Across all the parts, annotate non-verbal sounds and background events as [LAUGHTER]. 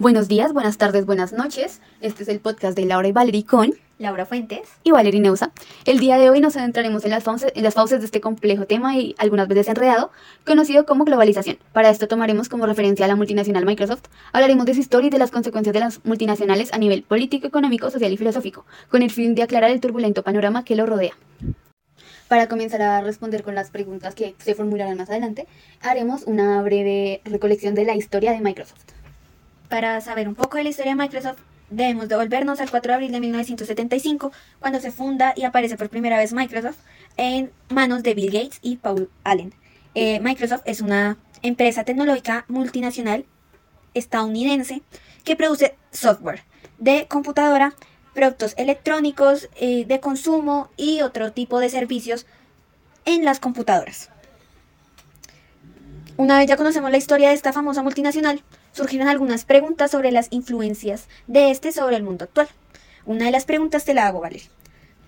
Buenos días, buenas tardes, buenas noches. Este es el podcast de Laura y Valerie con Laura Fuentes y Valerie Neusa. El día de hoy nos adentraremos en las, fauces, en las fauces de este complejo tema y algunas veces enredado, conocido como globalización. Para esto tomaremos como referencia a la multinacional Microsoft. Hablaremos de su historia y de las consecuencias de las multinacionales a nivel político, económico, social y filosófico, con el fin de aclarar el turbulento panorama que lo rodea. Para comenzar a responder con las preguntas que se formularán más adelante, haremos una breve recolección de la historia de Microsoft. Para saber un poco de la historia de Microsoft, debemos devolvernos al 4 de abril de 1975, cuando se funda y aparece por primera vez Microsoft en manos de Bill Gates y Paul Allen. Eh, Microsoft es una empresa tecnológica multinacional estadounidense que produce software de computadora, productos electrónicos, eh, de consumo y otro tipo de servicios en las computadoras. Una vez ya conocemos la historia de esta famosa multinacional, surgieron algunas preguntas sobre las influencias de este sobre el mundo actual. Una de las preguntas te la hago, Valeria.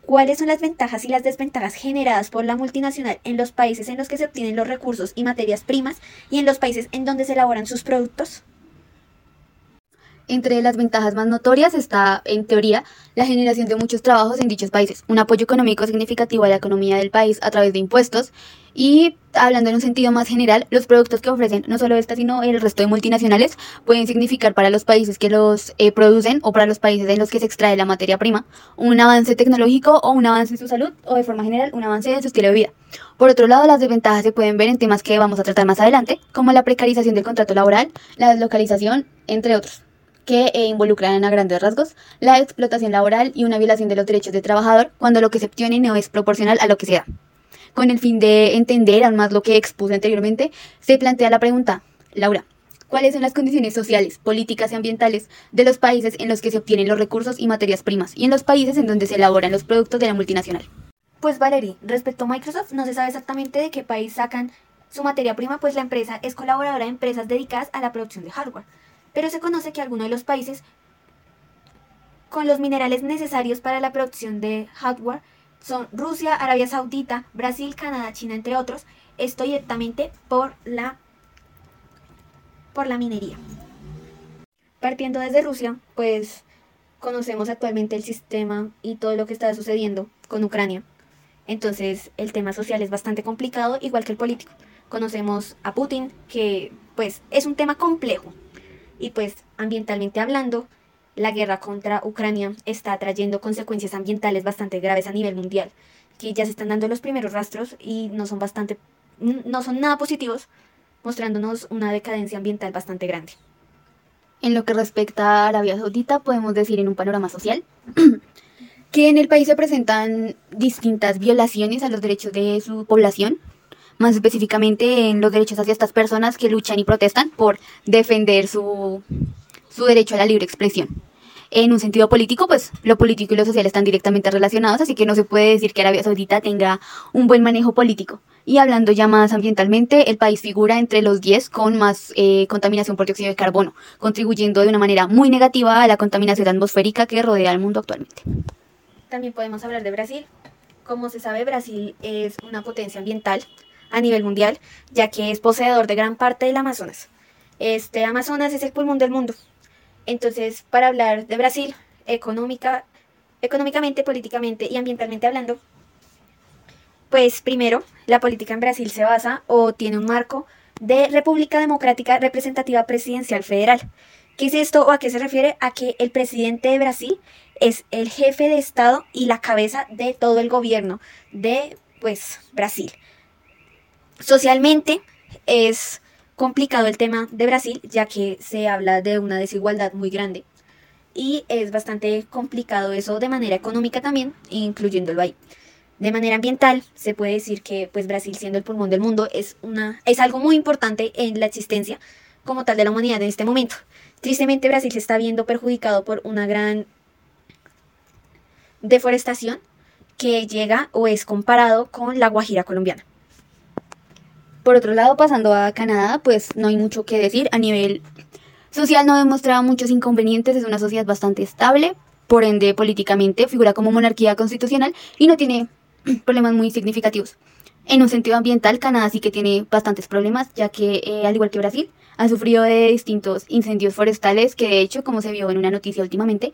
¿Cuáles son las ventajas y las desventajas generadas por la multinacional en los países en los que se obtienen los recursos y materias primas y en los países en donde se elaboran sus productos? Entre las ventajas más notorias está, en teoría, la generación de muchos trabajos en dichos países, un apoyo económico significativo a la economía del país a través de impuestos y, hablando en un sentido más general, los productos que ofrecen, no solo esta, sino el resto de multinacionales, pueden significar para los países que los eh, producen o para los países en los que se extrae la materia prima un avance tecnológico o un avance en su salud o de forma general un avance en su estilo de vida. Por otro lado, las desventajas se pueden ver en temas que vamos a tratar más adelante, como la precarización del contrato laboral, la deslocalización, entre otros que eh, involucran a grandes rasgos la explotación laboral y una violación de los derechos del trabajador cuando lo que se obtiene no es proporcional a lo que se da. Con el fin de entender aún más lo que expuse anteriormente, se plantea la pregunta, Laura, ¿cuáles son las condiciones sociales, políticas y ambientales de los países en los que se obtienen los recursos y materias primas y en los países en donde se elaboran los productos de la multinacional? Pues Valerie, respecto a Microsoft, no se sabe exactamente de qué país sacan su materia prima, pues la empresa es colaboradora de empresas dedicadas a la producción de hardware pero se conoce que algunos de los países con los minerales necesarios para la producción de hardware son Rusia, Arabia Saudita, Brasil, Canadá, China, entre otros. Esto directamente por la, por la minería. Partiendo desde Rusia, pues conocemos actualmente el sistema y todo lo que está sucediendo con Ucrania. Entonces el tema social es bastante complicado, igual que el político. Conocemos a Putin, que pues es un tema complejo, y pues ambientalmente hablando, la guerra contra Ucrania está trayendo consecuencias ambientales bastante graves a nivel mundial, que ya se están dando los primeros rastros y no son bastante no son nada positivos, mostrándonos una decadencia ambiental bastante grande. En lo que respecta a Arabia Saudita, podemos decir en un panorama social [CLEARS THROAT] que en el país se presentan distintas violaciones a los derechos de su población, más específicamente en los derechos hacia estas personas que luchan y protestan por defender su, su derecho a la libre expresión. En un sentido político, pues lo político y lo social están directamente relacionados, así que no se puede decir que Arabia Saudita tenga un buen manejo político. Y hablando ya más ambientalmente, el país figura entre los 10 con más eh, contaminación por dióxido de carbono, contribuyendo de una manera muy negativa a la contaminación atmosférica que rodea al mundo actualmente. También podemos hablar de Brasil. Como se sabe, Brasil es una potencia ambiental a nivel mundial, ya que es poseedor de gran parte del Amazonas. Este Amazonas es el pulmón del mundo. Entonces, para hablar de Brasil, económica, económicamente, políticamente y ambientalmente hablando, pues primero, la política en Brasil se basa o tiene un marco de República Democrática Representativa Presidencial Federal. ¿Qué es esto o a qué se refiere? A que el presidente de Brasil es el jefe de Estado y la cabeza de todo el gobierno de pues Brasil. Socialmente es complicado el tema de Brasil, ya que se habla de una desigualdad muy grande. Y es bastante complicado eso de manera económica también, incluyéndolo ahí. De manera ambiental, se puede decir que pues Brasil, siendo el pulmón del mundo, es, una, es algo muy importante en la existencia como tal de la humanidad en este momento. Tristemente, Brasil se está viendo perjudicado por una gran deforestación que llega o es comparado con la Guajira colombiana. Por otro lado, pasando a Canadá, pues no hay mucho que decir. A nivel social no demostraba muchos inconvenientes, es una sociedad bastante estable, por ende políticamente figura como monarquía constitucional y no tiene [CLEARS THROAT] problemas muy significativos. En un sentido ambiental, Canadá sí que tiene bastantes problemas, ya que, eh, al igual que Brasil, ha sufrido de distintos incendios forestales que de hecho, como se vio en una noticia últimamente,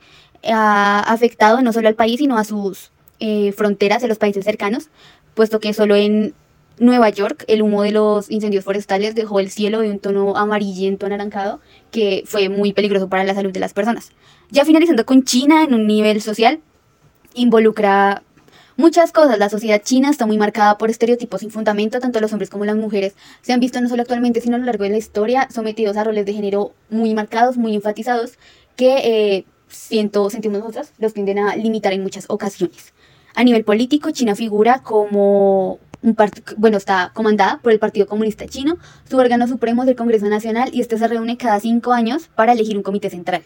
ha afectado no solo al país, sino a sus eh, fronteras de los países cercanos, puesto que solo en Nueva York el humo de los incendios forestales dejó el cielo de un tono amarillento anaranjado que fue muy peligroso para la salud de las personas. Ya finalizando con China en un nivel social, involucra muchas cosas. La sociedad china está muy marcada por estereotipos sin fundamento, tanto los hombres como las mujeres se han visto no solo actualmente, sino a lo largo de la historia, sometidos a roles de género muy marcados, muy enfatizados, que eh, siento, sentimos nosotras, los tienden a limitar en muchas ocasiones. A nivel político, China figura como un bueno, está comandada por el Partido Comunista Chino, su órgano supremo es el Congreso Nacional y este se reúne cada cinco años para elegir un comité central.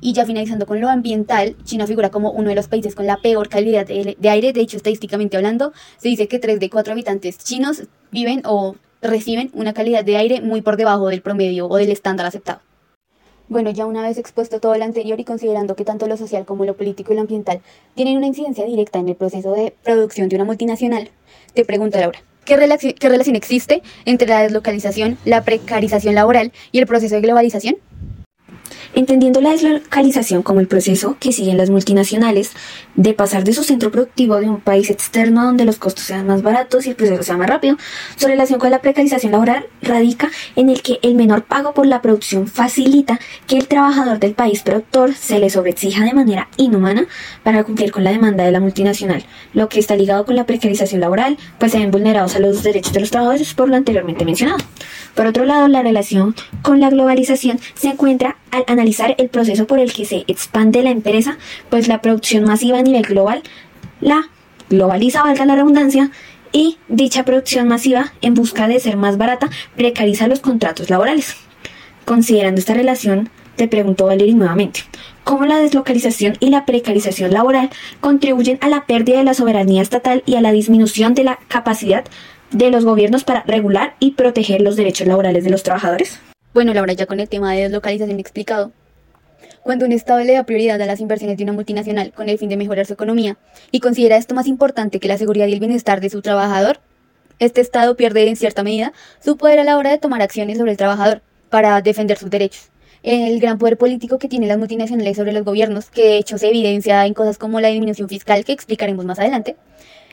Y ya finalizando con lo ambiental, China figura como uno de los países con la peor calidad de, aire. De hecho, estadísticamente hablando, se dice que 3 de 4 habitantes chinos viven o reciben una calidad de aire muy por debajo del promedio o del estándar aceptado. Bueno, ya una vez expuesto todo lo anterior y considerando que tanto lo social como lo político y lo ambiental tienen una incidencia directa en el proceso de producción de una multinacional, te pregunto, Laura, ¿qué, qué relación existe entre la deslocalización, la precarización laboral y el proceso de globalización? Entendiendo la deslocalización como el proceso que siguen las multinacionales de pasar de su centro productivo de un país externo donde los costos sean más baratos y el proceso sea más rápido. Su relación con la precarización laboral radica en el que el menor pago por la producción facilita que el trabajador del país productor se le sobreexija de manera inhumana para cumplir con la demanda de la multinacional, lo que está ligado con la precarización laboral, pues se ven vulnerados a los derechos de los trabajadores por lo anteriormente mencionado. Por otro lado, la relación con la globalización se encuentra al analizar el proceso por el que se expande la empresa, pues la producción masiva a nivel global la globaliza, valga la redundancia, y dicha producción masiva, en busca de ser más barata, precariza los contratos laborales. Considerando esta relación, te pregunto Valerie nuevamente, ¿cómo la deslocalización y la precarización laboral contribuyen a la pérdida de la soberanía estatal y a la disminución de la capacidad de los gobiernos para regular y proteger los derechos laborales de los trabajadores? Bueno, Laura, ya con el tema de deslocalización explicado, cuando un Estado le da prioridad a las inversiones de una multinacional con el fin de mejorar su economía y considera esto más importante que la seguridad y el bienestar de su trabajador, este Estado pierde en cierta medida su poder a la hora de tomar acciones sobre el trabajador para defender sus derechos. El gran poder político que tienen las multinacionales sobre los gobiernos, que de hecho se evidencia en cosas como la disminución fiscal que explicaremos más adelante,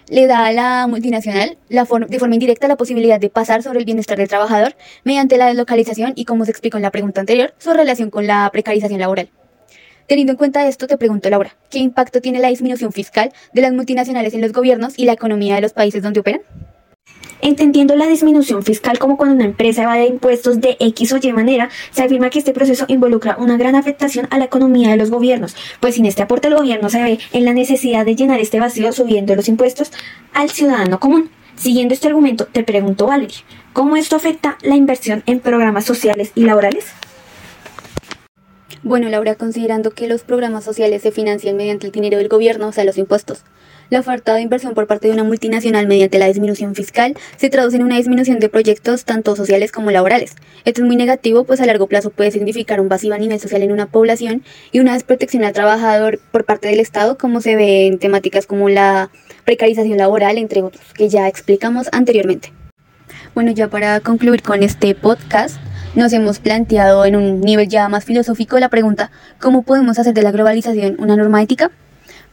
le da a la multinacional la de forma indirecta la posibilidad de pasar sobre el bienestar del trabajador mediante la deslocalización y, como se explicó en la pregunta anterior, su relación con la precarización laboral. Teniendo en cuenta esto, te pregunto, Laura, ¿qué impacto tiene la disminución fiscal de las multinacionales en los gobiernos y la economía de los países donde operan? Entendiendo la disminución fiscal como cuando una empresa evade impuestos de X o Y manera, se afirma que este proceso involucra una gran afectación a la economía de los gobiernos, pues sin este aporte el gobierno se ve en la necesidad de llenar este vacío subiendo los impuestos al ciudadano común. Siguiendo este argumento, te pregunto, Valerie, ¿cómo esto afecta la inversión en programas sociales y laborales? Bueno, Laura, considerando que los programas sociales se financian mediante el dinero del gobierno, o sea, los impuestos, la oferta de inversión por parte de una multinacional mediante la disminución fiscal se traduce en una disminución de proyectos tanto sociales como laborales. Esto es muy negativo, pues a largo plazo puede significar un vacío a nivel social en una población y una desprotección al trabajador por parte del Estado, como se ve en temáticas como la precarización laboral, entre otros, que ya explicamos anteriormente. Bueno, ya para concluir con este podcast, nos hemos planteado en un nivel ya más filosófico la pregunta, ¿cómo podemos hacer de la globalización una norma ética?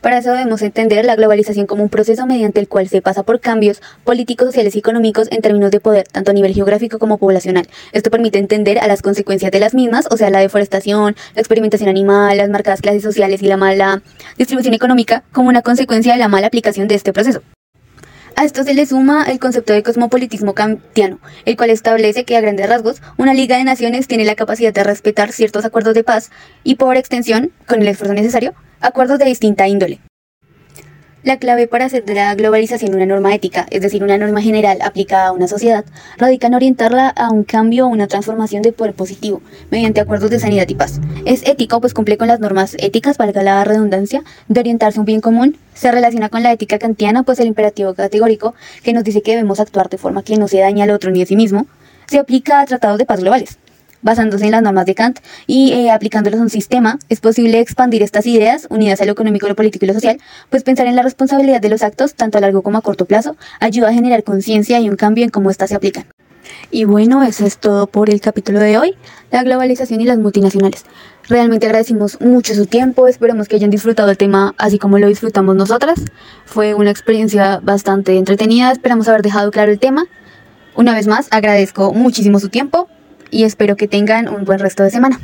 Para eso debemos entender la globalización como un proceso mediante el cual se pasa por cambios políticos, sociales y económicos en términos de poder, tanto a nivel geográfico como poblacional. Esto permite entender a las consecuencias de las mismas, o sea, la deforestación, la experimentación animal, las marcadas clases sociales y la mala distribución económica, como una consecuencia de la mala aplicación de este proceso. A esto se le suma el concepto de cosmopolitismo kantiano, el cual establece que a grandes rasgos una liga de naciones tiene la capacidad de respetar ciertos acuerdos de paz y por extensión, con el esfuerzo necesario, acuerdos de distinta índole. La clave para hacer de la globalización una norma ética, es decir, una norma general aplicada a una sociedad, radica en orientarla a un cambio o una transformación de poder positivo, mediante acuerdos de sanidad y paz. Es ético, pues cumple con las normas éticas, valga la redundancia, de orientarse a un bien común. Se relaciona con la ética kantiana, pues el imperativo categórico, que nos dice que debemos actuar de forma que no se dañe al otro ni a sí mismo, se aplica a tratados de paz globales basándose en las normas de Kant y eh, aplicándolos a un sistema, es posible expandir estas ideas unidas a lo económico, lo político y lo social, pues pensar en la responsabilidad de los actos, tanto a largo como a corto plazo, ayuda a generar conciencia y un cambio en cómo éstas se aplican. Y bueno, eso es todo por el capítulo de hoy, la globalización y las multinacionales. Realmente agradecimos mucho su tiempo, esperamos que hayan disfrutado el tema así como lo disfrutamos nosotras. Fue una experiencia bastante entretenida, esperamos haber dejado claro el tema. Una vez más, agradezco muchísimo su tiempo y espero que tengan un buen resto de semana.